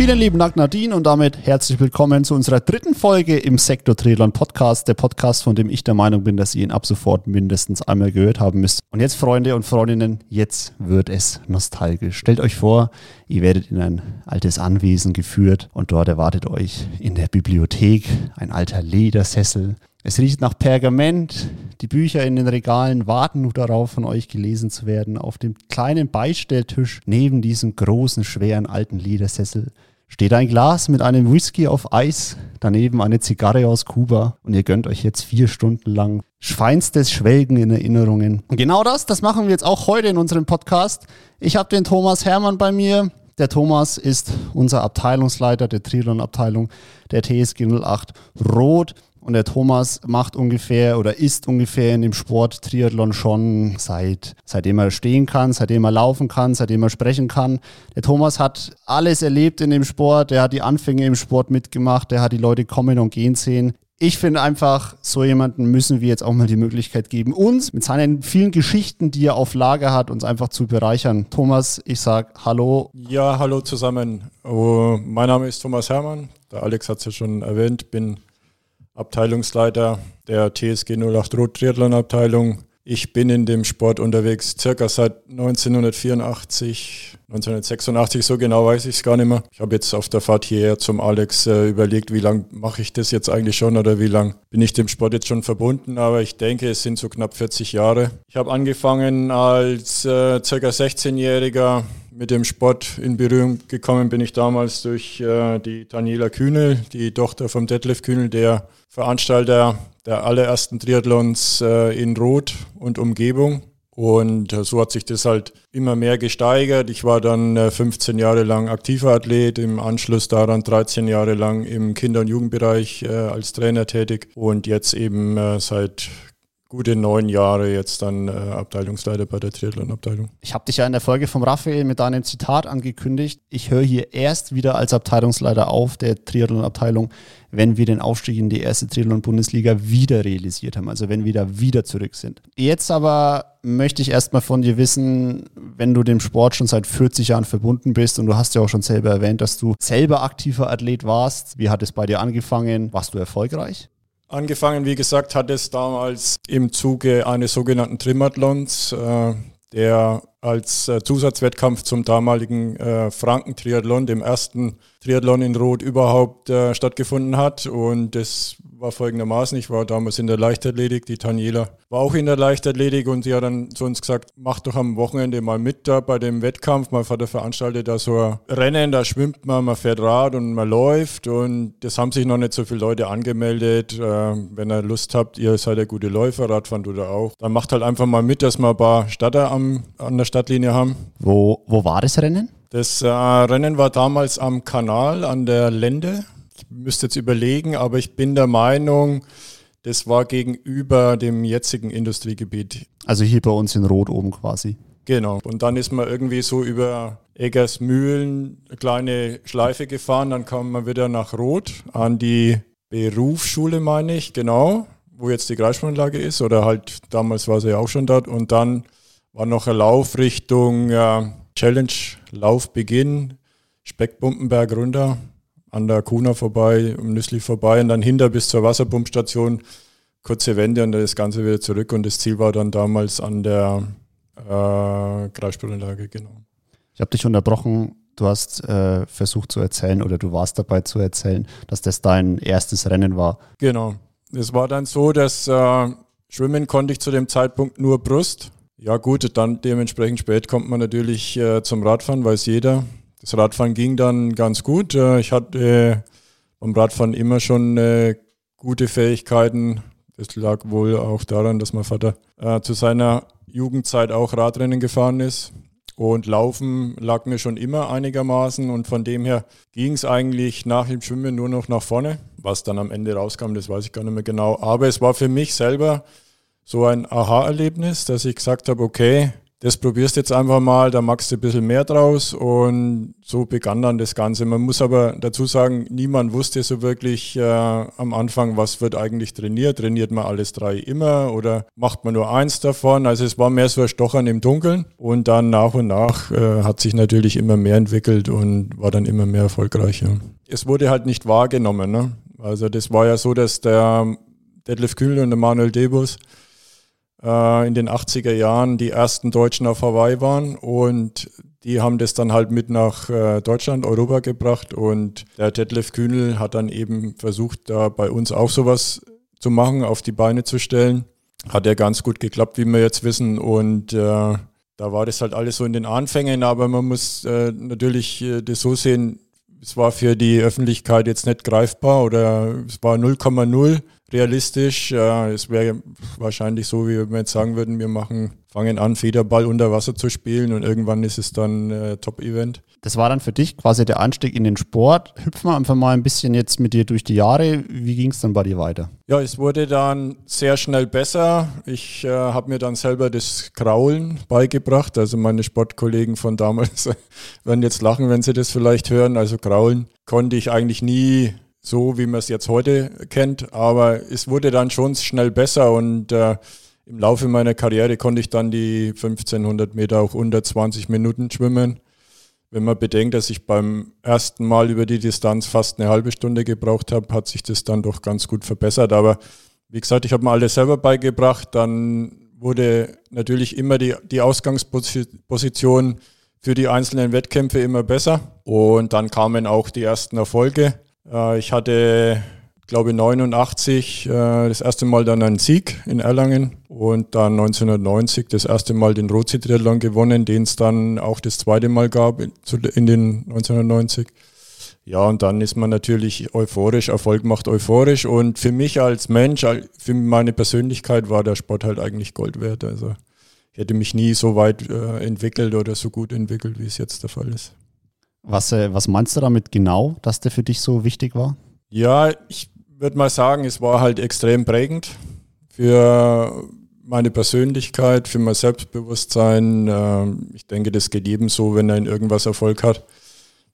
Vielen lieben Dank, Nadine, und damit herzlich willkommen zu unserer dritten Folge im Sektor Triathlon Podcast. Der Podcast, von dem ich der Meinung bin, dass ihr ihn ab sofort mindestens einmal gehört haben müsst. Und jetzt, Freunde und Freundinnen, jetzt wird es nostalgisch. Stellt euch vor, ihr werdet in ein altes Anwesen geführt und dort erwartet euch in der Bibliothek ein alter Ledersessel. Es riecht nach Pergament. Die Bücher in den Regalen warten nur darauf, von euch gelesen zu werden. Auf dem kleinen Beistelltisch neben diesem großen, schweren alten Ledersessel steht ein Glas mit einem Whisky auf Eis, daneben eine Zigarre aus Kuba und ihr gönnt euch jetzt vier Stunden lang feinstes Schwelgen in Erinnerungen. Und genau das, das machen wir jetzt auch heute in unserem Podcast. Ich habe den Thomas Hermann bei mir. Der Thomas ist unser Abteilungsleiter der Triathlon-Abteilung der TSG 08 Rot. Und der Thomas macht ungefähr oder ist ungefähr in dem Sport Triathlon schon seit, seitdem er stehen kann, seitdem er laufen kann, seitdem er sprechen kann. Der Thomas hat alles erlebt in dem Sport. Er hat die Anfänge im Sport mitgemacht. Er hat die Leute kommen und gehen sehen. Ich finde einfach, so jemanden müssen wir jetzt auch mal die Möglichkeit geben, uns mit seinen vielen Geschichten, die er auf Lager hat, uns einfach zu bereichern. Thomas, ich sag Hallo. Ja, hallo zusammen. Oh, mein Name ist Thomas Hermann. Der Alex hat es ja schon erwähnt. Bin Abteilungsleiter der TSG 08 Rot Triathlon Abteilung. Ich bin in dem Sport unterwegs circa seit 1984, 1986, so genau weiß ich es gar nicht mehr. Ich habe jetzt auf der Fahrt hierher zum Alex äh, überlegt, wie lange mache ich das jetzt eigentlich schon oder wie lange bin ich dem Sport jetzt schon verbunden, aber ich denke, es sind so knapp 40 Jahre. Ich habe angefangen als äh, circa 16-Jähriger mit dem Sport in Berührung gekommen bin ich damals durch äh, die Daniela Kühnel, die Tochter vom Detlef Kühnel, der Veranstalter der allerersten Triathlons äh, in Rot und Umgebung. Und äh, so hat sich das halt immer mehr gesteigert. Ich war dann äh, 15 Jahre lang aktiver Athlet, im Anschluss daran 13 Jahre lang im Kinder- und Jugendbereich äh, als Trainer tätig und jetzt eben äh, seit gute neun Jahre jetzt dann äh, Abteilungsleiter bei der Triathlon-Abteilung. Ich habe dich ja in der Folge vom Raphael mit deinem Zitat angekündigt. Ich höre hier erst wieder als Abteilungsleiter auf der Triathlon-Abteilung, wenn wir den Aufstieg in die erste Triathlon-Bundesliga wieder realisiert haben, also wenn wir da wieder zurück sind. Jetzt aber möchte ich erstmal von dir wissen, wenn du dem Sport schon seit 40 Jahren verbunden bist und du hast ja auch schon selber erwähnt, dass du selber aktiver Athlet warst. Wie hat es bei dir angefangen? Warst du erfolgreich? Angefangen, wie gesagt, hat es damals im Zuge eines sogenannten Trimathlons, äh, der als äh, Zusatzwettkampf zum damaligen äh, Franken-Triathlon, dem ersten Triathlon in Rot überhaupt äh, stattgefunden hat. Und das war folgendermaßen, ich war damals in der Leichtathletik, die Daniela war auch in der Leichtathletik und sie hat dann zu uns gesagt, mach doch am Wochenende mal mit da bei dem Wettkampf. Mein Vater veranstaltet da so ein Rennen, da schwimmt man, man fährt Rad und man läuft und das haben sich noch nicht so viele Leute angemeldet. Äh, wenn ihr Lust habt, ihr seid ja gute Läufer, Radfahren oder auch, dann macht halt einfach mal mit, dass wir ein paar Statter am, an der Stadtlinie haben. Wo, wo war das Rennen? Das äh, Rennen war damals am Kanal an der Lende müsste jetzt überlegen, aber ich bin der Meinung, das war gegenüber dem jetzigen Industriegebiet. Also hier bei uns in Rot oben quasi. Genau. Und dann ist man irgendwie so über Eggersmühlen eine kleine Schleife gefahren. Dann kam man wieder nach Rot an die Berufsschule, meine ich, genau, wo jetzt die Kreissprunganlage ist. Oder halt damals war sie ja auch schon dort. Und dann war noch ein Lauf Richtung äh, Challenge Laufbeginn, Speckbumpenberg runter an der Kuna vorbei, um Nüssli vorbei und dann hinter bis zur Wasserpumpstation. Kurze Wende und das Ganze wieder zurück. Und das Ziel war dann damals an der äh, Kreisspielanlage, genau. Ich habe dich unterbrochen. Du hast äh, versucht zu erzählen oder du warst dabei zu erzählen, dass das dein erstes Rennen war. Genau. Es war dann so, dass äh, schwimmen konnte ich zu dem Zeitpunkt nur Brust. Ja gut, dann dementsprechend spät kommt man natürlich äh, zum Radfahren, weiß jeder. Das Radfahren ging dann ganz gut. Äh, ich hatte beim Radfahren immer schon äh, gute Fähigkeiten. Das lag wohl auch daran, dass mein Vater äh, zu seiner Jugendzeit auch Radrennen gefahren ist. Und Laufen lag mir schon immer einigermaßen und von dem her ging es eigentlich nach dem Schwimmen nur noch nach vorne. Was dann am Ende rauskam, das weiß ich gar nicht mehr genau. Aber es war für mich selber so ein Aha-Erlebnis, dass ich gesagt habe, okay, das probierst jetzt einfach mal, da machst du ein bisschen mehr draus und so begann dann das Ganze. Man muss aber dazu sagen, niemand wusste so wirklich äh, am Anfang, was wird eigentlich trainiert. Trainiert man alles drei immer oder macht man nur eins davon? Also es war mehr so ein Stochern im Dunkeln und dann nach und nach äh, hat sich natürlich immer mehr entwickelt und war dann immer mehr erfolgreich. Ja. Es wurde halt nicht wahrgenommen. Ne? Also das war ja so, dass der Detlef Kühl und der Manuel Debus äh, in den 80er Jahren die ersten Deutschen auf Hawaii waren und die haben das dann halt mit nach äh, Deutschland, Europa gebracht und der Detlef Kühnel hat dann eben versucht, da bei uns auch sowas zu machen, auf die Beine zu stellen. Hat ja ganz gut geklappt, wie wir jetzt wissen und äh, da war das halt alles so in den Anfängen, aber man muss äh, natürlich äh, das so sehen, es war für die Öffentlichkeit jetzt nicht greifbar oder es war 0,0 realistisch. Äh, es wäre wahrscheinlich so, wie wir jetzt sagen würden, wir machen, fangen an, Federball unter Wasser zu spielen und irgendwann ist es dann äh, Top-Event. Das war dann für dich quasi der Anstieg in den Sport. Hüpfen wir einfach mal ein bisschen jetzt mit dir durch die Jahre. Wie ging es dann bei dir weiter? Ja, es wurde dann sehr schnell besser. Ich äh, habe mir dann selber das Kraulen beigebracht. Also meine Sportkollegen von damals werden jetzt lachen, wenn sie das vielleicht hören. Also Kraulen konnte ich eigentlich nie so, wie man es jetzt heute kennt. Aber es wurde dann schon schnell besser und äh, im Laufe meiner Karriere konnte ich dann die 1500 Meter auch unter 20 Minuten schwimmen. Wenn man bedenkt, dass ich beim ersten Mal über die Distanz fast eine halbe Stunde gebraucht habe, hat sich das dann doch ganz gut verbessert. Aber wie gesagt, ich habe mir alles selber beigebracht. Dann wurde natürlich immer die, die Ausgangsposition für die einzelnen Wettkämpfe immer besser. Und dann kamen auch die ersten Erfolge. Äh, ich hatte, glaube ich, 89 äh, das erste Mal dann einen Sieg in Erlangen und dann 1990 das erste Mal den Rotsee-Triathlon gewonnen, den es dann auch das zweite Mal gab in den 1990. Ja, und dann ist man natürlich euphorisch, Erfolg macht euphorisch. Und für mich als Mensch, für meine Persönlichkeit war der Sport halt eigentlich Gold wert. Also ich hätte mich nie so weit äh, entwickelt oder so gut entwickelt, wie es jetzt der Fall ist. Was, äh, was meinst du damit genau, dass der für dich so wichtig war? Ja, ich würde mal sagen, es war halt extrem prägend für meine Persönlichkeit, für mein Selbstbewusstsein. Ähm, ich denke, das geht jedem so, wenn er in irgendwas Erfolg hat,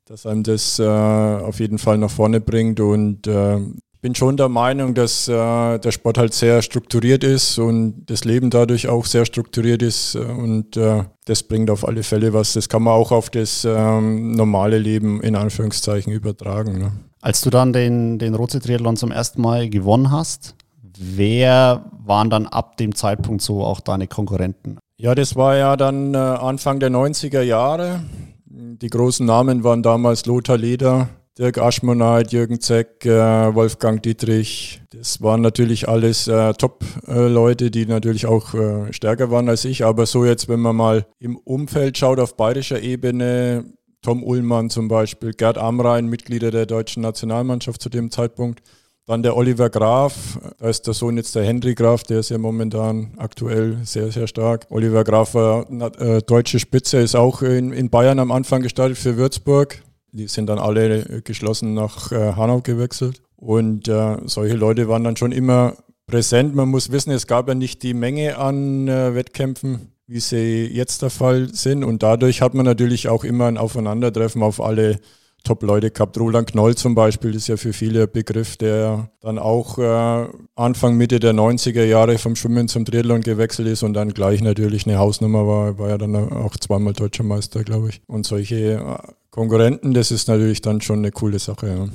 dass einem das äh, auf jeden Fall nach vorne bringt. Und äh, bin schon der Meinung, dass äh, der Sport halt sehr strukturiert ist und das Leben dadurch auch sehr strukturiert ist und äh, das bringt auf alle Fälle was. Das kann man auch auf das ähm, normale Leben in Anführungszeichen übertragen. Ne? Als du dann den, den Rotsee-Triathlon zum ersten Mal gewonnen hast, wer waren dann ab dem Zeitpunkt so auch deine Konkurrenten? Ja, das war ja dann äh, Anfang der 90er Jahre. Die großen Namen waren damals Lothar Leder, Dirk Aschmoneit, Jürgen Zeck, äh, Wolfgang Dietrich. Das waren natürlich alles äh, Top-Leute, die natürlich auch äh, stärker waren als ich. Aber so jetzt, wenn man mal im Umfeld schaut auf bayerischer Ebene, Tom Ullmann zum Beispiel, Gerd Amrein, Mitglieder der deutschen Nationalmannschaft zu dem Zeitpunkt. Dann der Oliver Graf, da ist der Sohn jetzt der Henry Graf, der ist ja momentan aktuell sehr, sehr stark. Oliver Graf war äh, deutsche Spitze, ist auch in, in Bayern am Anfang gestartet für Würzburg die sind dann alle geschlossen nach äh, Hanau gewechselt. Und äh, solche Leute waren dann schon immer präsent. Man muss wissen, es gab ja nicht die Menge an äh, Wettkämpfen, wie sie jetzt der Fall sind. Und dadurch hat man natürlich auch immer ein Aufeinandertreffen auf alle Top-Leute gehabt. Roland Knoll zum Beispiel ist ja für viele ein Begriff, der dann auch äh, Anfang, Mitte der 90er Jahre vom Schwimmen zum Triathlon gewechselt ist und dann gleich natürlich eine Hausnummer war, war ja dann auch zweimal deutscher Meister, glaube ich. Und solche äh, Konkurrenten, das ist natürlich dann schon eine coole Sache. Ja.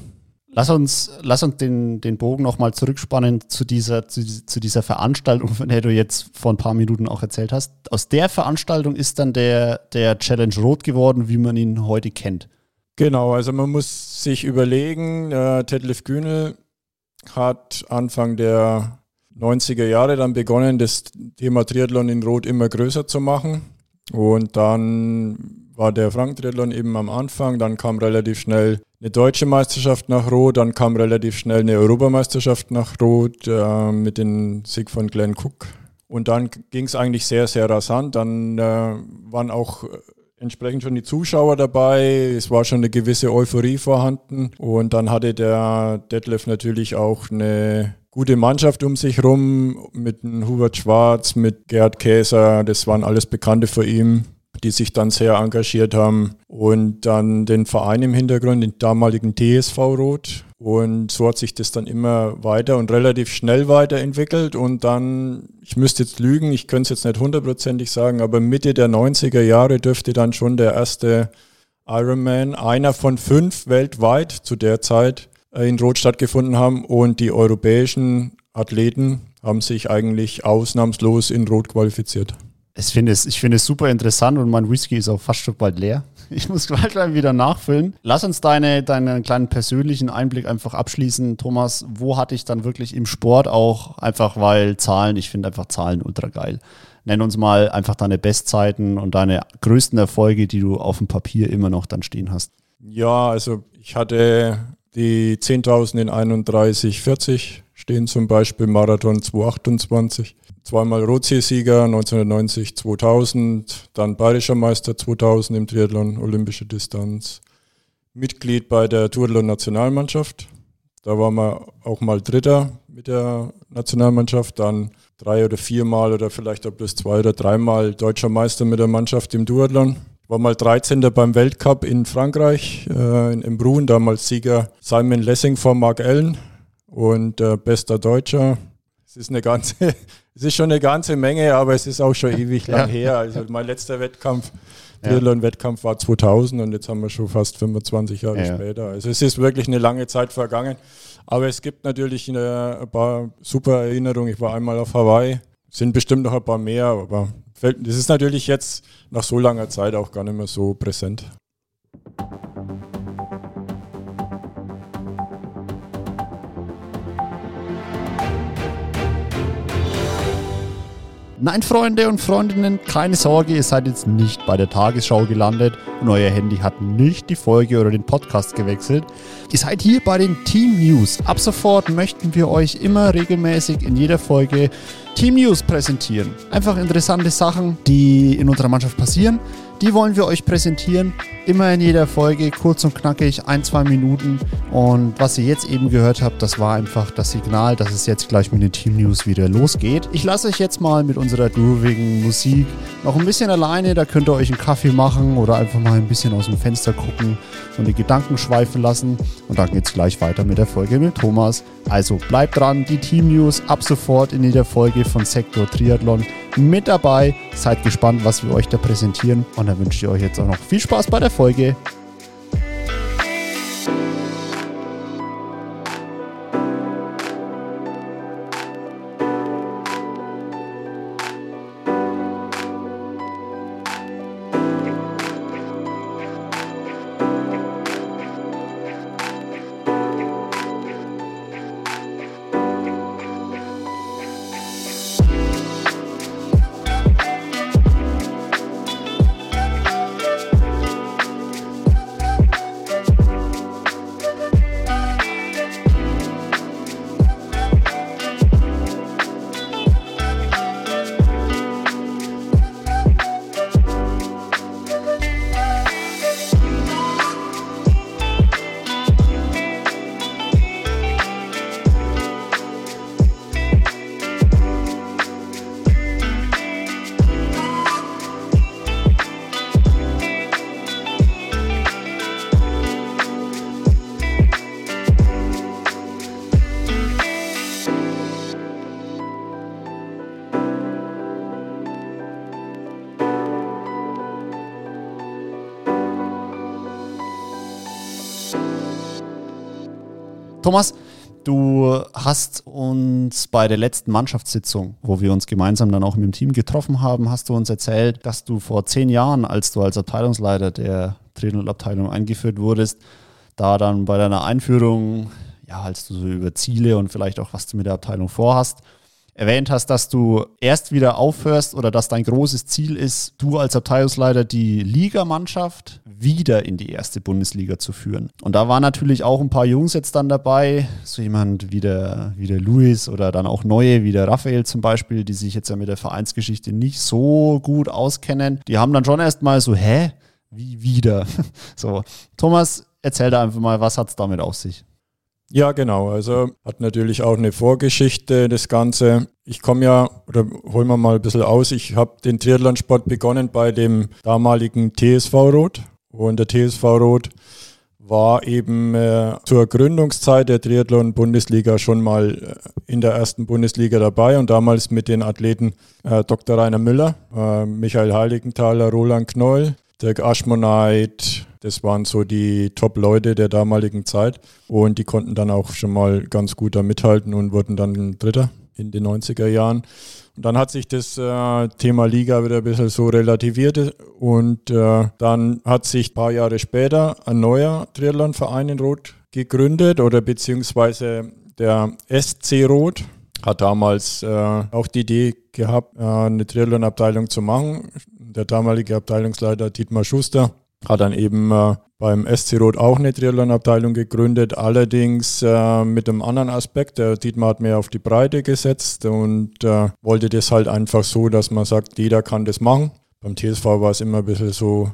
Lass uns, lass uns den, den Bogen nochmal zurückspannen zu dieser, zu, zu, dieser Veranstaltung, von der du jetzt vor ein paar Minuten auch erzählt hast. Aus der Veranstaltung ist dann der, der Challenge Rot geworden, wie man ihn heute kennt. Genau, also man muss sich überlegen, äh, Detlef Kühnel hat Anfang der 90er Jahre dann begonnen, das Thema Triathlon in Rot immer größer zu machen. Und dann war der Franken-Triathlon eben am Anfang, dann kam relativ schnell eine deutsche Meisterschaft nach Rot, dann kam relativ schnell eine Europameisterschaft nach Rot äh, mit dem Sieg von Glenn Cook. Und dann ging es eigentlich sehr, sehr rasant. Dann äh, waren auch entsprechend schon die Zuschauer dabei. Es war schon eine gewisse Euphorie vorhanden. Und dann hatte der Detlef natürlich auch eine gute Mannschaft um sich rum mit Hubert Schwarz, mit Gerd Käser. Das waren alles Bekannte für ihn, die sich dann sehr engagiert haben. Und dann den Verein im Hintergrund, den damaligen TSV Rot. Und so hat sich das dann immer weiter und relativ schnell weiterentwickelt. Und dann, ich müsste jetzt lügen, ich könnte es jetzt nicht hundertprozentig sagen, aber Mitte der 90er Jahre dürfte dann schon der erste Ironman, einer von fünf weltweit zu der Zeit, äh, in Rot stattgefunden haben. Und die europäischen Athleten haben sich eigentlich ausnahmslos in Rot qualifiziert. Ich finde es, ich finde es super interessant und mein Whisky ist auch fast schon bald leer. Ich muss gleich wieder nachfüllen. Lass uns deine, deinen kleinen persönlichen Einblick einfach abschließen. Thomas, wo hatte ich dann wirklich im Sport auch einfach, weil Zahlen, ich finde einfach Zahlen ultra geil. Nenn uns mal einfach deine Bestzeiten und deine größten Erfolge, die du auf dem Papier immer noch dann stehen hast. Ja, also ich hatte die 10.000 in 31,40 stehen zum Beispiel Marathon 228 zweimal Rotsee-Sieger 1990, 2000, dann Bayerischer Meister 2000 im Triathlon, olympische Distanz, Mitglied bei der Duathlon-Nationalmannschaft. Da waren wir auch mal Dritter mit der Nationalmannschaft, dann drei oder viermal oder vielleicht auch bloß zwei oder dreimal deutscher Meister mit der Mannschaft im Duathlon. War mal 13. beim Weltcup in Frankreich, äh, in Embrun, damals Sieger Simon Lessing vor Mark Allen und äh, bester Deutscher. Es ist eine ganze es ist schon eine ganze Menge, aber es ist auch schon ewig lang her. Also mein letzter Wettkampf, Triathlon-Wettkampf war 2000 und jetzt haben wir schon fast 25 Jahre ja. später. Also es ist wirklich eine lange Zeit vergangen. Aber es gibt natürlich eine, ein paar super Erinnerungen. Ich war einmal auf Hawaii, sind bestimmt noch ein paar mehr, aber das ist natürlich jetzt nach so langer Zeit auch gar nicht mehr so präsent. Nein, Freunde und Freundinnen, keine Sorge, ihr seid jetzt nicht bei der Tagesschau gelandet und euer Handy hat nicht die Folge oder den Podcast gewechselt. Ihr seid hier bei den Team News. Ab sofort möchten wir euch immer regelmäßig in jeder Folge Team News präsentieren. Einfach interessante Sachen, die in unserer Mannschaft passieren. Die wollen wir euch präsentieren Immer in jeder Folge, kurz und knackig, ein, zwei Minuten. Und was ihr jetzt eben gehört habt, das war einfach das Signal, dass es jetzt gleich mit den Team News wieder losgeht. Ich lasse euch jetzt mal mit unserer groovigen Musik noch ein bisschen alleine. Da könnt ihr euch einen Kaffee machen oder einfach mal ein bisschen aus dem Fenster gucken und die Gedanken schweifen lassen. Und dann geht es gleich weiter mit der Folge mit Thomas. Also bleibt dran, die Team News ab sofort in jeder Folge von Sektor Triathlon mit dabei. Seid gespannt, was wir euch da präsentieren. Und dann wünsche ich euch jetzt auch noch viel Spaß bei der Folge. Thomas, du hast uns bei der letzten Mannschaftssitzung, wo wir uns gemeinsam dann auch mit dem Team getroffen haben, hast du uns erzählt, dass du vor zehn Jahren, als du als Abteilungsleiter der Triathlon-Abteilung eingeführt wurdest, da dann bei deiner Einführung, ja, als du so über Ziele und vielleicht auch was du mit der Abteilung vorhast, erwähnt hast, dass du erst wieder aufhörst oder dass dein großes Ziel ist, du als Abteilungsleiter die Ligamannschaft wieder in die erste Bundesliga zu führen. Und da waren natürlich auch ein paar Jungs jetzt dann dabei, so jemand wie der, wie der Luis oder dann auch neue, wie der Raphael zum Beispiel, die sich jetzt ja mit der Vereinsgeschichte nicht so gut auskennen. Die haben dann schon erstmal so, hä? Wie wieder? so, Thomas, erzähl da einfach mal, was hat es damit auf sich? Ja, genau. Also hat natürlich auch eine Vorgeschichte, das Ganze. Ich komme ja, oder holen wir mal ein bisschen aus, ich habe den Triathlonsport begonnen bei dem damaligen TSV Rot. Und der TSV Rot war eben äh, zur Gründungszeit der Triathlon-Bundesliga schon mal äh, in der ersten Bundesliga dabei und damals mit den Athleten äh, Dr. Rainer Müller, äh, Michael Heiligenthaler, Roland Knoll, Dirk Aschmoneit, das waren so die Top-Leute der damaligen Zeit und die konnten dann auch schon mal ganz gut da mithalten und wurden dann Dritter in den 90er Jahren. Und dann hat sich das äh, Thema Liga wieder ein bisschen so relativiert und äh, dann hat sich ein paar Jahre später ein neuer Triathlonverein in Rot gegründet oder beziehungsweise der SC Rot hat damals äh, auch die Idee gehabt, äh, eine Triathlon-Abteilung zu machen. Der damalige Abteilungsleiter Dietmar Schuster hat dann eben äh, beim SC Rot auch eine Triathlon-Abteilung gegründet, allerdings äh, mit einem anderen Aspekt. Der Dietmar hat mehr auf die Breite gesetzt und äh, wollte das halt einfach so, dass man sagt, jeder kann das machen. Beim TSV war es immer ein bisschen so,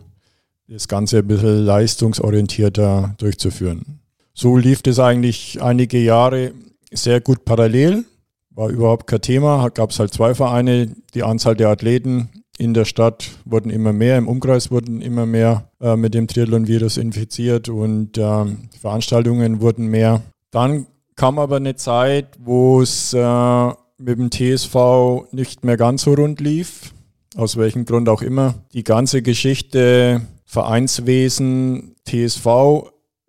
das Ganze ein bisschen leistungsorientierter durchzuführen. So lief das eigentlich einige Jahre sehr gut parallel, war überhaupt kein Thema. Gab es halt zwei Vereine, die Anzahl der Athleten in der Stadt wurden immer mehr, im Umkreis wurden immer mehr äh, mit dem Triathlon-Virus infiziert und äh, Veranstaltungen wurden mehr. Dann kam aber eine Zeit, wo es äh, mit dem TSV nicht mehr ganz so rund lief, aus welchem Grund auch immer. Die ganze Geschichte Vereinswesen, TSV,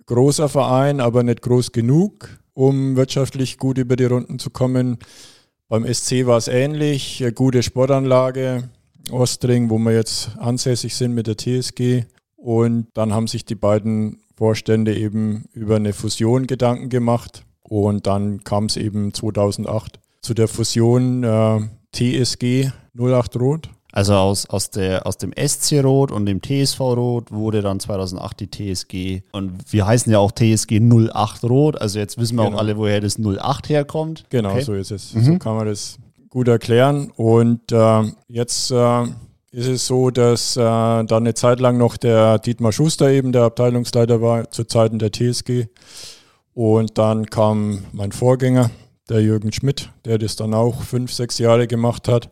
großer Verein, aber nicht groß genug, um wirtschaftlich gut über die Runden zu kommen. Beim SC war es ähnlich, gute Sportanlage, Ostring, wo wir jetzt ansässig sind mit der TSG. Und dann haben sich die beiden Vorstände eben über eine Fusion Gedanken gemacht. Und dann kam es eben 2008 zu der Fusion äh, TSG 08 Rot. Also aus, aus, der, aus dem SC Rot und dem TSV Rot wurde dann 2008 die TSG. Und wir heißen ja auch TSG 08 Rot. Also jetzt wissen wir genau. auch alle, woher das 08 herkommt. Genau, okay. so ist es. Mhm. So kann man das gut erklären. Und äh, jetzt äh, ist es so, dass äh, da eine Zeit lang noch der Dietmar Schuster eben der Abteilungsleiter war zu Zeiten der TSG. Und dann kam mein Vorgänger, der Jürgen Schmidt, der das dann auch fünf, sechs Jahre gemacht hat.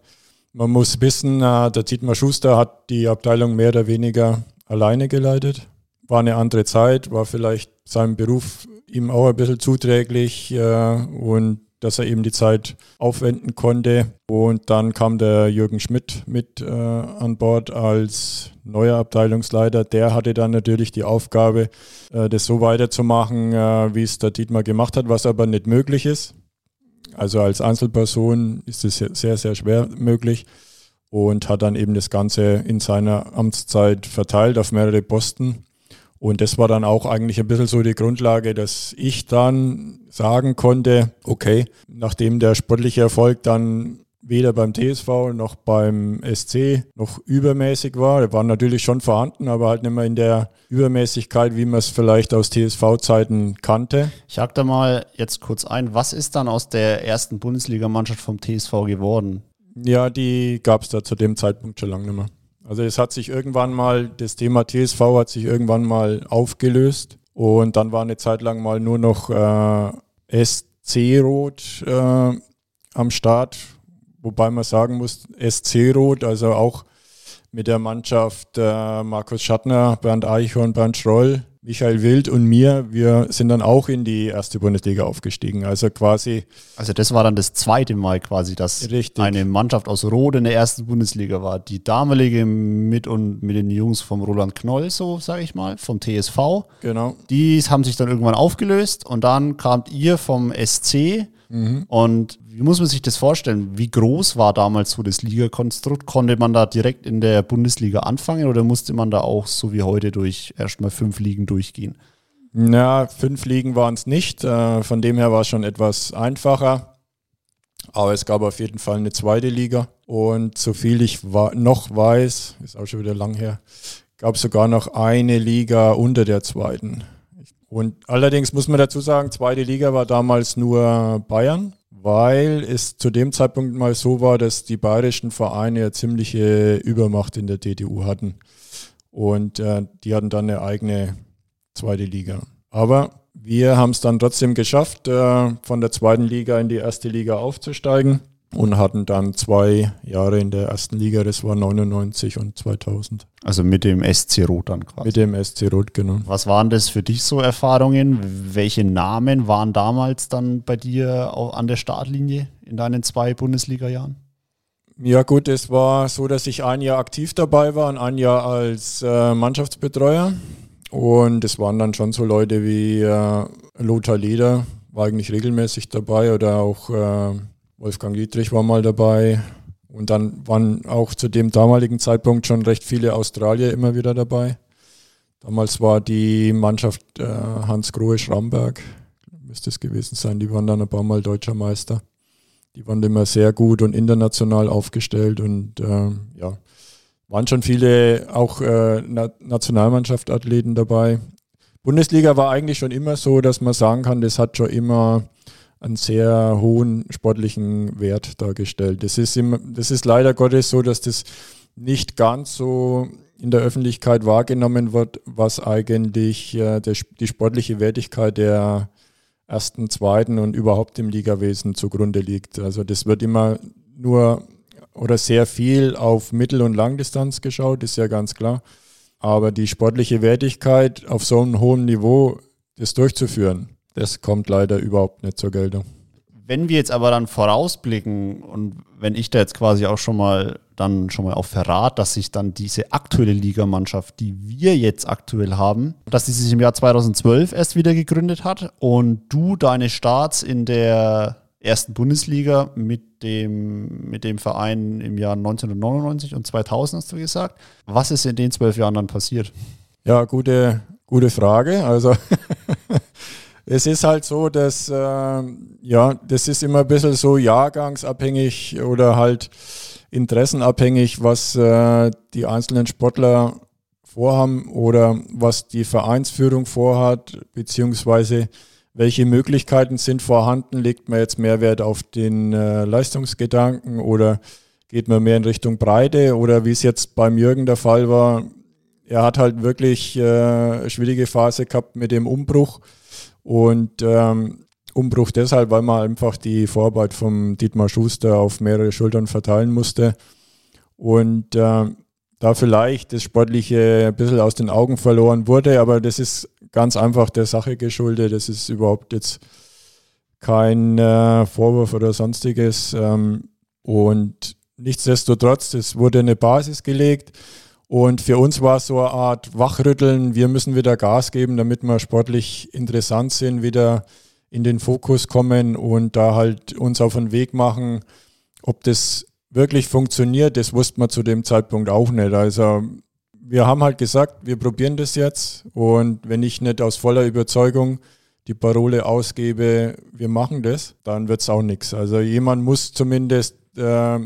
Man muss wissen, äh, der Dietmar Schuster hat die Abteilung mehr oder weniger alleine geleitet. War eine andere Zeit, war vielleicht seinem Beruf ihm auch ein bisschen zuträglich äh, und dass er eben die Zeit aufwenden konnte. Und dann kam der Jürgen Schmidt mit äh, an Bord als neuer Abteilungsleiter. Der hatte dann natürlich die Aufgabe, äh, das so weiterzumachen, äh, wie es der Dietmar gemacht hat, was aber nicht möglich ist. Also als Einzelperson ist es sehr, sehr schwer möglich und hat dann eben das Ganze in seiner Amtszeit verteilt auf mehrere Posten. Und das war dann auch eigentlich ein bisschen so die Grundlage, dass ich dann sagen konnte, okay, nachdem der sportliche Erfolg dann weder beim TSV noch beim SC noch übermäßig war. Er war natürlich schon vorhanden, aber halt nicht mehr in der Übermäßigkeit, wie man es vielleicht aus TSV-Zeiten kannte. Ich hake da mal jetzt kurz ein. Was ist dann aus der ersten Bundesligamannschaft vom TSV geworden? Ja, die gab es da zu dem Zeitpunkt schon lange nicht mehr. Also es hat sich irgendwann mal, das Thema TSV hat sich irgendwann mal aufgelöst und dann war eine Zeit lang mal nur noch äh, SC Rot äh, am Start, wobei man sagen muss, SC Rot, also auch mit der Mannschaft äh, Markus Schattner, Bernd Eichhorn, Bernd Schroll, Michael Wild und mir, wir sind dann auch in die erste Bundesliga aufgestiegen. Also quasi. Also das war dann das zweite Mal quasi, dass richtig. eine Mannschaft aus Rode in der ersten Bundesliga war. Die damalige mit und mit den Jungs vom Roland Knoll, so sage ich mal, vom TSV. Genau. Die haben sich dann irgendwann aufgelöst und dann kamt ihr vom SC Mhm. Und wie muss man sich das vorstellen? Wie groß war damals so das Ligakonstrukt? Konnte man da direkt in der Bundesliga anfangen oder musste man da auch so wie heute durch erstmal fünf Ligen durchgehen? Ja, fünf Ligen waren es nicht. Äh, von dem her war es schon etwas einfacher. Aber es gab auf jeden Fall eine zweite Liga. Und so viel ich noch weiß, ist auch schon wieder lang her, gab es sogar noch eine Liga unter der zweiten. Und allerdings muss man dazu sagen, zweite Liga war damals nur Bayern, weil es zu dem Zeitpunkt mal so war, dass die bayerischen Vereine ja ziemliche Übermacht in der DTU hatten. Und äh, die hatten dann eine eigene zweite Liga. Aber wir haben es dann trotzdem geschafft, äh, von der zweiten Liga in die erste Liga aufzusteigen und hatten dann zwei Jahre in der ersten Liga, das war 99 und 2000. Also mit dem SC Rot dann quasi. Mit dem SC Rot, genau. Was waren das für dich so Erfahrungen? Welche Namen waren damals dann bei dir an der Startlinie in deinen zwei Bundesliga-Jahren? Ja gut, es war so, dass ich ein Jahr aktiv dabei war und ein Jahr als äh, Mannschaftsbetreuer. Und es waren dann schon so Leute wie äh, Lothar Leder, war eigentlich regelmäßig dabei oder auch äh, Wolfgang Dietrich war mal dabei. Und dann waren auch zu dem damaligen Zeitpunkt schon recht viele Australier immer wieder dabei. Damals war die Mannschaft äh, Hans Grohe Schramberg, müsste es gewesen sein, die waren dann ein paar Mal deutscher Meister. Die waren immer sehr gut und international aufgestellt und äh, ja, waren schon viele auch äh, Na Nationalmannschaft-Athleten dabei. Bundesliga war eigentlich schon immer so, dass man sagen kann, das hat schon immer einen sehr hohen sportlichen Wert dargestellt. Das ist, immer, das ist leider Gottes so, dass das nicht ganz so in der Öffentlichkeit wahrgenommen wird, was eigentlich äh, der, die sportliche Wertigkeit der ersten, zweiten und überhaupt im Ligawesen zugrunde liegt. Also das wird immer nur oder sehr viel auf Mittel- und Langdistanz geschaut, ist ja ganz klar. Aber die sportliche Wertigkeit auf so einem hohen Niveau, das durchzuführen, das kommt leider überhaupt nicht zur Geltung. Wenn wir jetzt aber dann vorausblicken und wenn ich da jetzt quasi auch schon mal dann schon mal auf Verrat, dass sich dann diese aktuelle Ligamannschaft, die wir jetzt aktuell haben, dass die sich im Jahr 2012 erst wieder gegründet hat und du deine Starts in der ersten Bundesliga mit dem, mit dem Verein im Jahr 1999 und 2000 hast du gesagt. Was ist in den zwölf Jahren dann passiert? Ja, gute, gute Frage. Also es ist halt so, dass, äh, ja, das ist immer ein bisschen so jahrgangsabhängig oder halt interessenabhängig, was äh, die einzelnen Sportler vorhaben oder was die Vereinsführung vorhat, beziehungsweise welche Möglichkeiten sind vorhanden? Legt man jetzt mehr Wert auf den äh, Leistungsgedanken oder geht man mehr in Richtung Breite? Oder wie es jetzt beim Jürgen der Fall war, er hat halt wirklich äh, schwierige Phase gehabt mit dem Umbruch und ähm, Umbruch deshalb, weil man einfach die Vorarbeit vom Dietmar Schuster auf mehrere Schultern verteilen musste. Und äh, da vielleicht das Sportliche ein bisschen aus den Augen verloren wurde, aber das ist ganz einfach der Sache geschuldet. Das ist überhaupt jetzt kein äh, Vorwurf oder sonstiges. Ähm, und nichtsdestotrotz, es wurde eine Basis gelegt. Und für uns war es so eine Art Wachrütteln. Wir müssen wieder Gas geben, damit wir sportlich interessant sind, wieder in den Fokus kommen und da halt uns auf den Weg machen. Ob das wirklich funktioniert, das wusste man zu dem Zeitpunkt auch nicht. Also wir haben halt gesagt, wir probieren das jetzt und wenn ich nicht aus voller Überzeugung die Parole ausgebe, wir machen das, dann wird es auch nichts. Also jemand muss zumindest äh,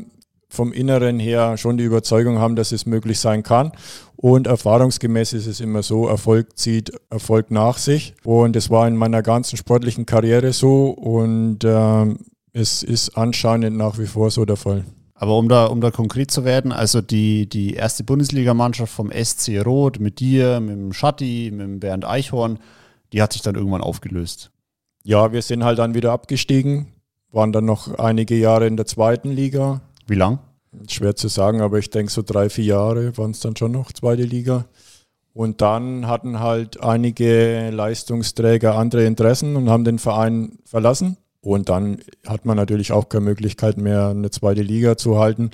vom Inneren her schon die Überzeugung haben, dass es möglich sein kann. Und erfahrungsgemäß ist es immer so, Erfolg zieht Erfolg nach sich. Und es war in meiner ganzen sportlichen Karriere so und äh, es ist anscheinend nach wie vor so der Fall. Aber um da, um da konkret zu werden, also die, die erste Bundesligamannschaft vom SC Rot mit dir, mit dem Schatti, mit dem Bernd Eichhorn, die hat sich dann irgendwann aufgelöst. Ja, wir sind halt dann wieder abgestiegen, waren dann noch einige Jahre in der zweiten Liga, wie lang? Schwer zu sagen, aber ich denke so drei, vier Jahre waren es dann schon noch, zweite Liga. Und dann hatten halt einige Leistungsträger andere Interessen und haben den Verein verlassen. Und dann hat man natürlich auch keine Möglichkeit mehr, eine zweite Liga zu halten.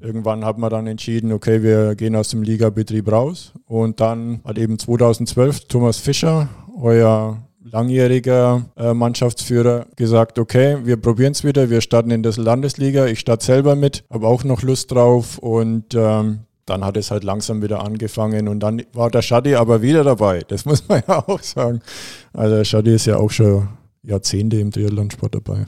Irgendwann hat man dann entschieden, okay, wir gehen aus dem Ligabetrieb raus. Und dann hat eben 2012 Thomas Fischer, euer langjähriger äh, Mannschaftsführer gesagt, okay, wir probieren es wieder, wir starten in der Landesliga, ich starte selber mit, habe auch noch Lust drauf und ähm, dann hat es halt langsam wieder angefangen und dann war der Schadi aber wieder dabei, das muss man ja auch sagen. Also der Schadi ist ja auch schon Jahrzehnte im Triathlonsport dabei.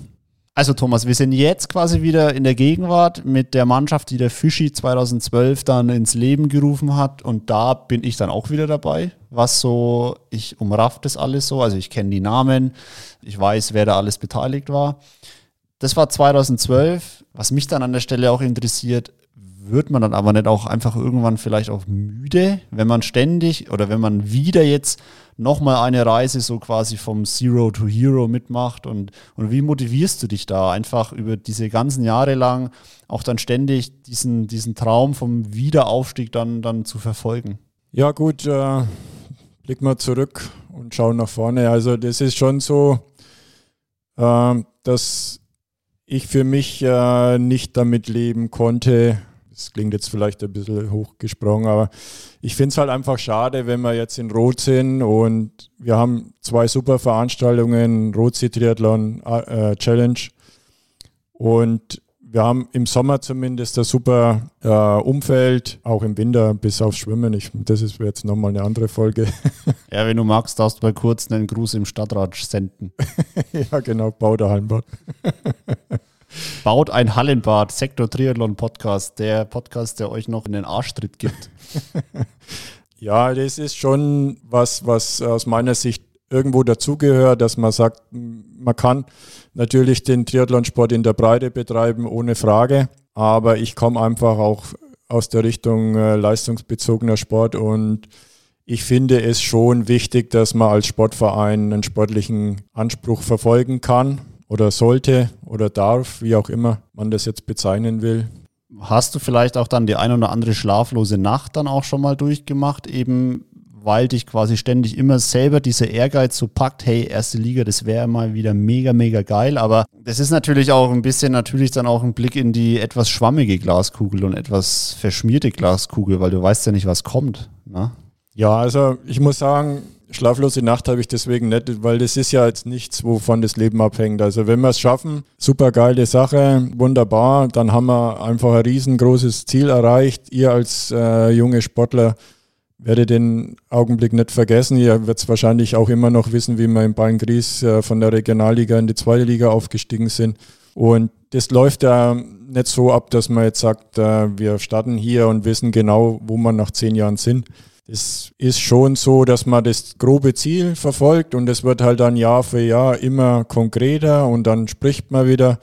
Also Thomas, wir sind jetzt quasi wieder in der Gegenwart mit der Mannschaft, die der Fischi 2012 dann ins Leben gerufen hat und da bin ich dann auch wieder dabei. Was so, ich umraff das alles so, also ich kenne die Namen, ich weiß, wer da alles beteiligt war. Das war 2012. Was mich dann an der Stelle auch interessiert, wird man dann aber nicht auch einfach irgendwann vielleicht auch müde, wenn man ständig oder wenn man wieder jetzt nochmal eine Reise so quasi vom Zero to Hero mitmacht und, und wie motivierst du dich da einfach über diese ganzen Jahre lang auch dann ständig diesen, diesen Traum vom Wiederaufstieg dann, dann zu verfolgen? Ja gut, äh, blick mal zurück und schauen nach vorne. Also das ist schon so, äh, dass ich für mich äh, nicht damit leben konnte, das klingt jetzt vielleicht ein bisschen hochgesprungen, aber ich finde es halt einfach schade, wenn wir jetzt in Rot sind und wir haben zwei super Veranstaltungen, Rotsee Triathlon äh, Challenge und wir haben im Sommer zumindest ein super äh, Umfeld, auch im Winter bis aufs Schwimmen. Ich, das ist jetzt nochmal eine andere Folge. Ja, wenn du magst, darfst du mal kurz einen Gruß im Stadtrat senden. ja, genau, Bau der Hallenbad. Baut ein Hallenbad, Sektor Triathlon Podcast, der Podcast, der euch noch in den Arschtritt gibt. ja, das ist schon was, was aus meiner Sicht irgendwo dazugehört, dass man sagt, man kann natürlich den Triathlonsport in der Breite betreiben, ohne Frage. Aber ich komme einfach auch aus der Richtung äh, leistungsbezogener Sport und ich finde es schon wichtig, dass man als Sportverein einen sportlichen Anspruch verfolgen kann oder sollte oder darf, wie auch immer man das jetzt bezeichnen will. Hast du vielleicht auch dann die ein oder andere schlaflose Nacht dann auch schon mal durchgemacht, eben weil dich quasi ständig immer selber dieser Ehrgeiz so packt, hey, erste Liga, das wäre mal wieder mega, mega geil. Aber das ist natürlich auch ein bisschen natürlich dann auch ein Blick in die etwas schwammige Glaskugel und etwas verschmierte Glaskugel, weil du weißt ja nicht, was kommt. Ne? Ja, also ich muss sagen, Schlaflose Nacht habe ich deswegen nicht, weil das ist ja jetzt nichts, wovon das Leben abhängt. Also wenn wir es schaffen, super geile Sache, wunderbar, dann haben wir einfach ein riesengroßes Ziel erreicht. Ihr als äh, junge Sportler werdet den Augenblick nicht vergessen. Ihr werdet wahrscheinlich auch immer noch wissen, wie wir in Bayern-Gries äh, von der Regionalliga in die zweite Liga aufgestiegen sind. Und das läuft ja nicht so ab, dass man jetzt sagt, äh, wir starten hier und wissen genau, wo wir nach zehn Jahren sind es ist schon so, dass man das grobe Ziel verfolgt und es wird halt dann Jahr für Jahr immer konkreter und dann spricht man wieder,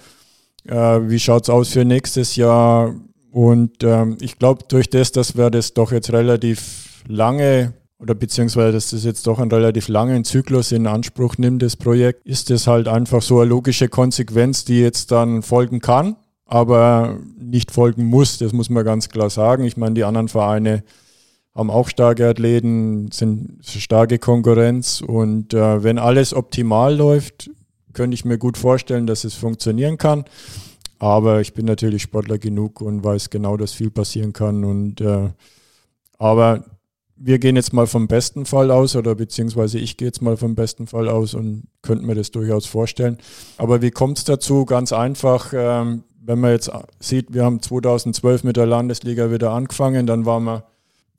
äh, wie schaut es aus für nächstes Jahr. Und ähm, ich glaube, durch das, dass wir das doch jetzt relativ lange oder beziehungsweise, dass das jetzt doch einen relativ langen Zyklus in Anspruch nimmt, das Projekt, ist das halt einfach so eine logische Konsequenz, die jetzt dann folgen kann, aber nicht folgen muss. Das muss man ganz klar sagen. Ich meine, die anderen Vereine haben auch starke Athleten, sind starke Konkurrenz und äh, wenn alles optimal läuft, könnte ich mir gut vorstellen, dass es funktionieren kann. Aber ich bin natürlich Sportler genug und weiß genau, dass viel passieren kann. Und äh, aber wir gehen jetzt mal vom besten Fall aus oder beziehungsweise ich gehe jetzt mal vom besten Fall aus und könnte mir das durchaus vorstellen. Aber wie kommt es dazu? Ganz einfach, ähm, wenn man jetzt sieht, wir haben 2012 mit der Landesliga wieder angefangen, dann waren wir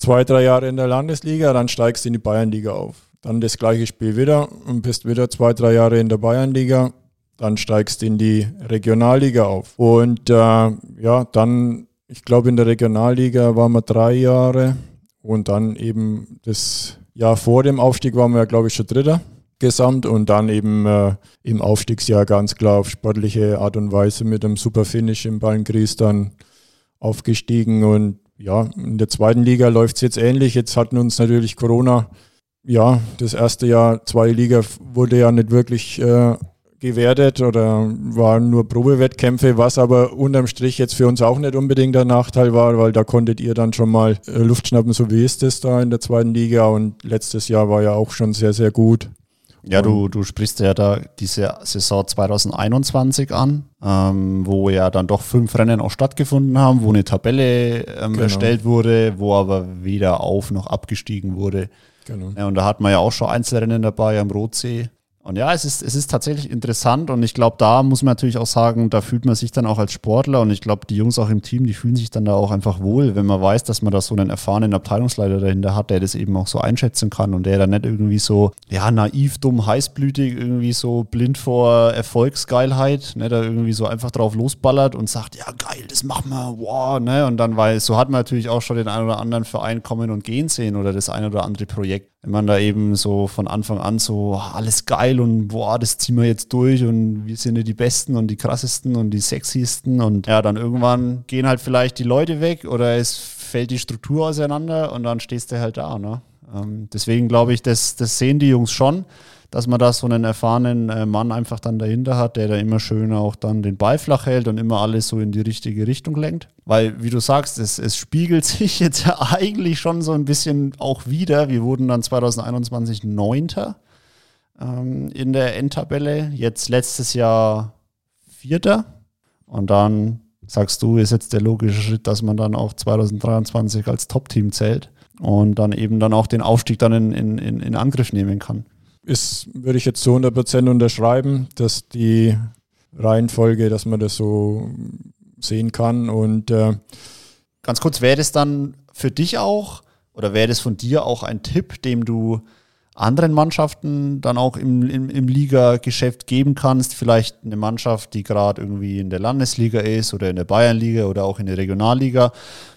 zwei, drei Jahre in der Landesliga, dann steigst du in die Bayernliga auf. Dann das gleiche Spiel wieder und bist wieder zwei, drei Jahre in der Bayernliga, dann steigst du in die Regionalliga auf. Und äh, ja, dann, ich glaube, in der Regionalliga waren wir drei Jahre und dann eben das Jahr vor dem Aufstieg waren wir, glaube ich, schon Dritter gesamt und dann eben äh, im Aufstiegsjahr ganz klar auf sportliche Art und Weise mit einem super Finish im Ballengries dann aufgestiegen und ja, in der zweiten Liga läuft es jetzt ähnlich. Jetzt hatten uns natürlich Corona, ja, das erste Jahr, zweite Liga wurde ja nicht wirklich äh, gewertet oder waren nur Probewettkämpfe, was aber unterm Strich jetzt für uns auch nicht unbedingt der Nachteil war, weil da konntet ihr dann schon mal äh, Luft schnappen, so wie ist es da in der zweiten Liga und letztes Jahr war ja auch schon sehr, sehr gut. Ja, du, du sprichst ja da diese Saison 2021 an, ähm, wo ja dann doch fünf Rennen auch stattgefunden haben, wo eine Tabelle ähm, genau. erstellt wurde, wo aber weder auf noch abgestiegen wurde. Genau. Ja, und da hat man ja auch schon Einzelrennen dabei am Rotsee. Und ja, es ist, es ist tatsächlich interessant und ich glaube, da muss man natürlich auch sagen, da fühlt man sich dann auch als Sportler und ich glaube, die Jungs auch im Team, die fühlen sich dann da auch einfach wohl, wenn man weiß, dass man da so einen erfahrenen Abteilungsleiter dahinter hat, der das eben auch so einschätzen kann und der dann nicht irgendwie so, ja, naiv, dumm, heißblütig, irgendwie so blind vor Erfolgsgeilheit, ne, da irgendwie so einfach drauf losballert und sagt, ja, geil, das machen wir, wow, ne, und dann, weil so hat man natürlich auch schon den einen oder anderen Verein kommen und gehen sehen oder das ein oder andere Projekt. Wenn man da eben so von Anfang an so ah, alles geil und boah, das ziehen wir jetzt durch und wir sind ja die Besten und die krassesten und die sexiesten und ja, dann irgendwann gehen halt vielleicht die Leute weg oder es fällt die Struktur auseinander und dann stehst du halt da. Ne? Ähm, deswegen glaube ich, das, das sehen die Jungs schon dass man da so einen erfahrenen äh, Mann einfach dann dahinter hat, der da immer schön auch dann den Ball flach hält und immer alles so in die richtige Richtung lenkt. Weil, wie du sagst, es, es spiegelt sich jetzt ja eigentlich schon so ein bisschen auch wieder. Wir wurden dann 2021 Neunter ähm, in der Endtabelle, jetzt letztes Jahr Vierter. Und dann sagst du, ist jetzt der logische Schritt, dass man dann auch 2023 als Top-Team zählt und dann eben dann auch den Aufstieg dann in, in, in Angriff nehmen kann ist, würde ich jetzt zu 100 Prozent unterschreiben, dass die Reihenfolge, dass man das so sehen kann. Und äh ganz kurz, wäre das dann für dich auch oder wäre das von dir auch ein Tipp, dem du anderen Mannschaften dann auch im, im, im Liga-Geschäft geben kannst? Vielleicht eine Mannschaft, die gerade irgendwie in der Landesliga ist oder in der Bayernliga oder auch in der Regionalliga,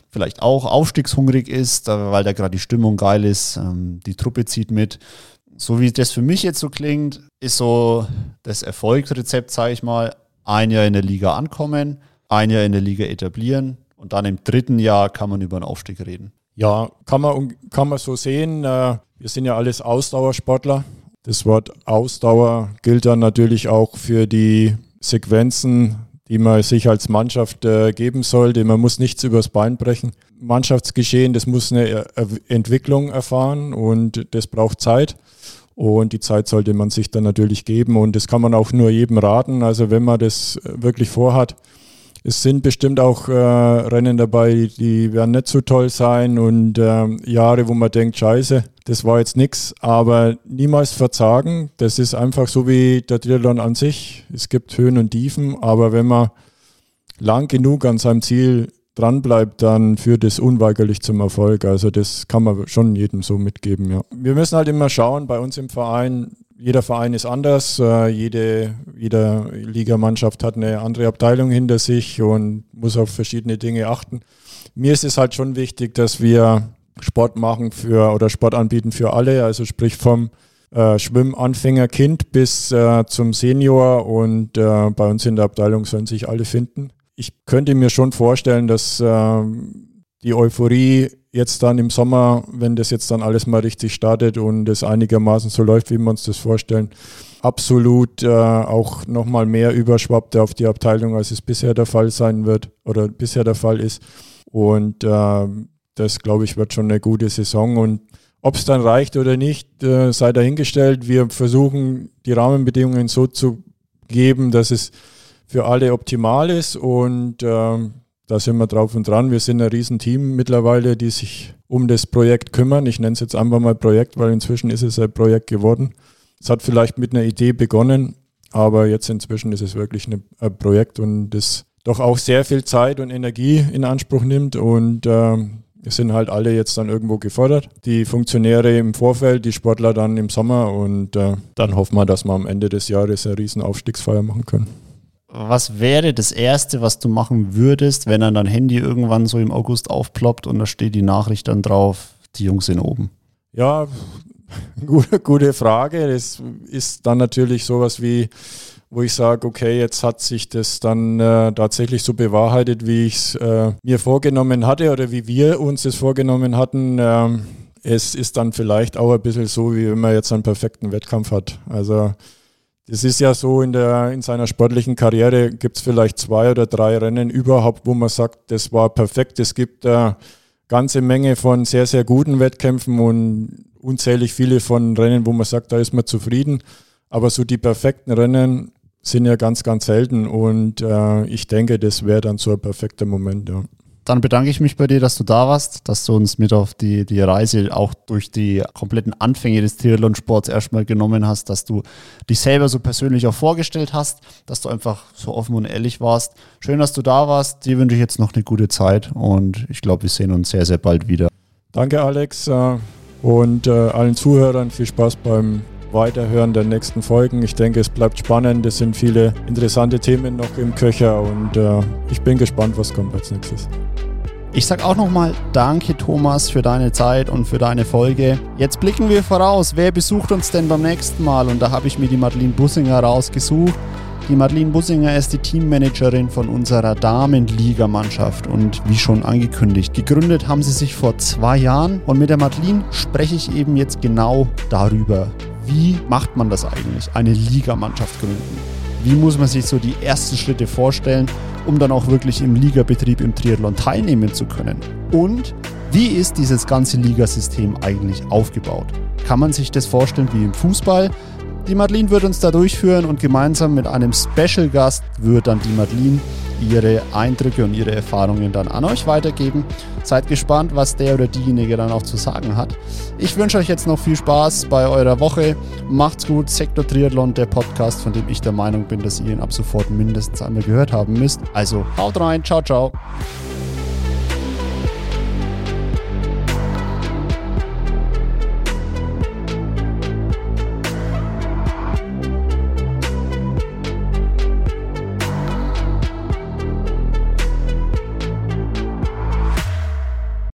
vielleicht auch aufstiegshungrig ist, weil da gerade die Stimmung geil ist, ähm, die Truppe zieht mit so wie das für mich jetzt so klingt, ist so das Erfolgsrezept, sage ich mal, ein Jahr in der Liga ankommen, ein Jahr in der Liga etablieren und dann im dritten Jahr kann man über einen Aufstieg reden. Ja, kann man, kann man so sehen. Äh, wir sind ja alles Ausdauersportler. Das Wort Ausdauer gilt dann natürlich auch für die Sequenzen, die man sich als Mannschaft äh, geben sollte. Man muss nichts übers Bein brechen. Mannschaftsgeschehen, das muss eine Entwicklung erfahren und das braucht Zeit. Und die Zeit sollte man sich dann natürlich geben und das kann man auch nur jedem raten. Also wenn man das äh, wirklich vorhat, es sind bestimmt auch äh, Rennen dabei, die werden nicht so toll sein und äh, Jahre, wo man denkt, scheiße, das war jetzt nichts, aber niemals verzagen. Das ist einfach so wie der Triathlon an sich. Es gibt Höhen und Tiefen, aber wenn man lang genug an seinem Ziel dranbleibt, dann führt es unweigerlich zum Erfolg. Also das kann man schon jedem so mitgeben, ja. Wir müssen halt immer schauen, bei uns im Verein, jeder Verein ist anders, äh, jede, jede Ligamannschaft hat eine andere Abteilung hinter sich und muss auf verschiedene Dinge achten. Mir ist es halt schon wichtig, dass wir Sport machen für oder Sport anbieten für alle, also sprich vom äh, Schwimmanfängerkind bis äh, zum Senior und äh, bei uns in der Abteilung sollen sich alle finden ich könnte mir schon vorstellen, dass äh, die Euphorie jetzt dann im Sommer, wenn das jetzt dann alles mal richtig startet und es einigermaßen so läuft, wie wir uns das vorstellen, absolut äh, auch nochmal mehr überschwappt auf die Abteilung, als es bisher der Fall sein wird oder bisher der Fall ist. Und äh, das, glaube ich, wird schon eine gute Saison. Und ob es dann reicht oder nicht, äh, sei dahingestellt. Wir versuchen, die Rahmenbedingungen so zu geben, dass es für alle optimal ist und ähm, da sind wir drauf und dran. Wir sind ein Riesenteam mittlerweile, die sich um das Projekt kümmern. Ich nenne es jetzt einfach mal Projekt, weil inzwischen ist es ein Projekt geworden. Es hat vielleicht mit einer Idee begonnen, aber jetzt inzwischen ist es wirklich ein Projekt und das doch auch sehr viel Zeit und Energie in Anspruch nimmt und äh, es sind halt alle jetzt dann irgendwo gefordert. Die Funktionäre im Vorfeld, die Sportler dann im Sommer und äh, dann hoffen wir, dass wir am Ende des Jahres eine riesen Aufstiegsfeier machen können was wäre das Erste, was du machen würdest, wenn dann dein Handy irgendwann so im August aufploppt und da steht die Nachricht dann drauf, die Jungs sind oben? Ja, gute, gute Frage. Das ist dann natürlich sowas wie, wo ich sage, okay, jetzt hat sich das dann äh, tatsächlich so bewahrheitet, wie ich es äh, mir vorgenommen hatte oder wie wir uns das vorgenommen hatten. Ähm, es ist dann vielleicht auch ein bisschen so, wie wenn man jetzt einen perfekten Wettkampf hat. Also das ist ja so, in, der, in seiner sportlichen Karriere gibt es vielleicht zwei oder drei Rennen überhaupt, wo man sagt, das war perfekt. Es gibt eine ganze Menge von sehr, sehr guten Wettkämpfen und unzählig viele von Rennen, wo man sagt, da ist man zufrieden. Aber so die perfekten Rennen sind ja ganz, ganz selten und äh, ich denke, das wäre dann so ein perfekter Moment. Ja. Dann bedanke ich mich bei dir, dass du da warst, dass du uns mit auf die, die Reise auch durch die kompletten Anfänge des Triathlon-Sports erstmal genommen hast, dass du dich selber so persönlich auch vorgestellt hast, dass du einfach so offen und ehrlich warst. Schön, dass du da warst. Dir wünsche ich jetzt noch eine gute Zeit und ich glaube, wir sehen uns sehr, sehr bald wieder. Danke, Alex. Äh, und äh, allen Zuhörern viel Spaß beim Weiterhören der nächsten Folgen. Ich denke, es bleibt spannend. Es sind viele interessante Themen noch im Köcher und äh, ich bin gespannt, was kommt als nächstes. Ich sag auch nochmal Danke, Thomas, für deine Zeit und für deine Folge. Jetzt blicken wir voraus. Wer besucht uns denn beim nächsten Mal? Und da habe ich mir die Madeline Bussinger rausgesucht. Die Madeline Bussinger ist die Teammanagerin von unserer Damenligamannschaft und wie schon angekündigt, gegründet haben sie sich vor zwei Jahren und mit der Madeline spreche ich eben jetzt genau darüber. Wie macht man das eigentlich, eine Ligamannschaft gründen? Wie muss man sich so die ersten Schritte vorstellen, um dann auch wirklich im Ligabetrieb im Triathlon teilnehmen zu können? Und wie ist dieses ganze Ligasystem eigentlich aufgebaut? Kann man sich das vorstellen wie im Fußball? Die Madeline wird uns da durchführen und gemeinsam mit einem Special Gast wird dann die Madeline ihre Eindrücke und ihre Erfahrungen dann an euch weitergeben. Seid gespannt, was der oder diejenige dann auch zu sagen hat. Ich wünsche euch jetzt noch viel Spaß bei eurer Woche. Macht's gut. Sektor Triathlon, der Podcast, von dem ich der Meinung bin, dass ihr ihn ab sofort mindestens einmal gehört haben müsst. Also haut rein. Ciao, ciao.